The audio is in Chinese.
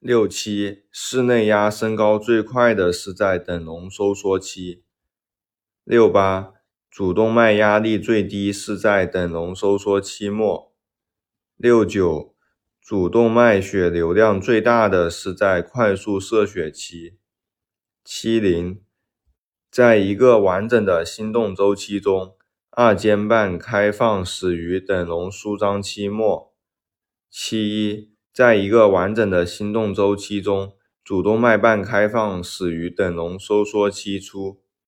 六七，室内压升高最快的是在等容收缩期。六八，主动脉压力最低是在等容收缩期末。六九，主动脉血流量最大的是在快速射血期。七零，在一个完整的心动周期中，二尖瓣开放始于等容舒张期末。七一，在一个完整的心动周期中，主动脉瓣开放始于等容收缩期初。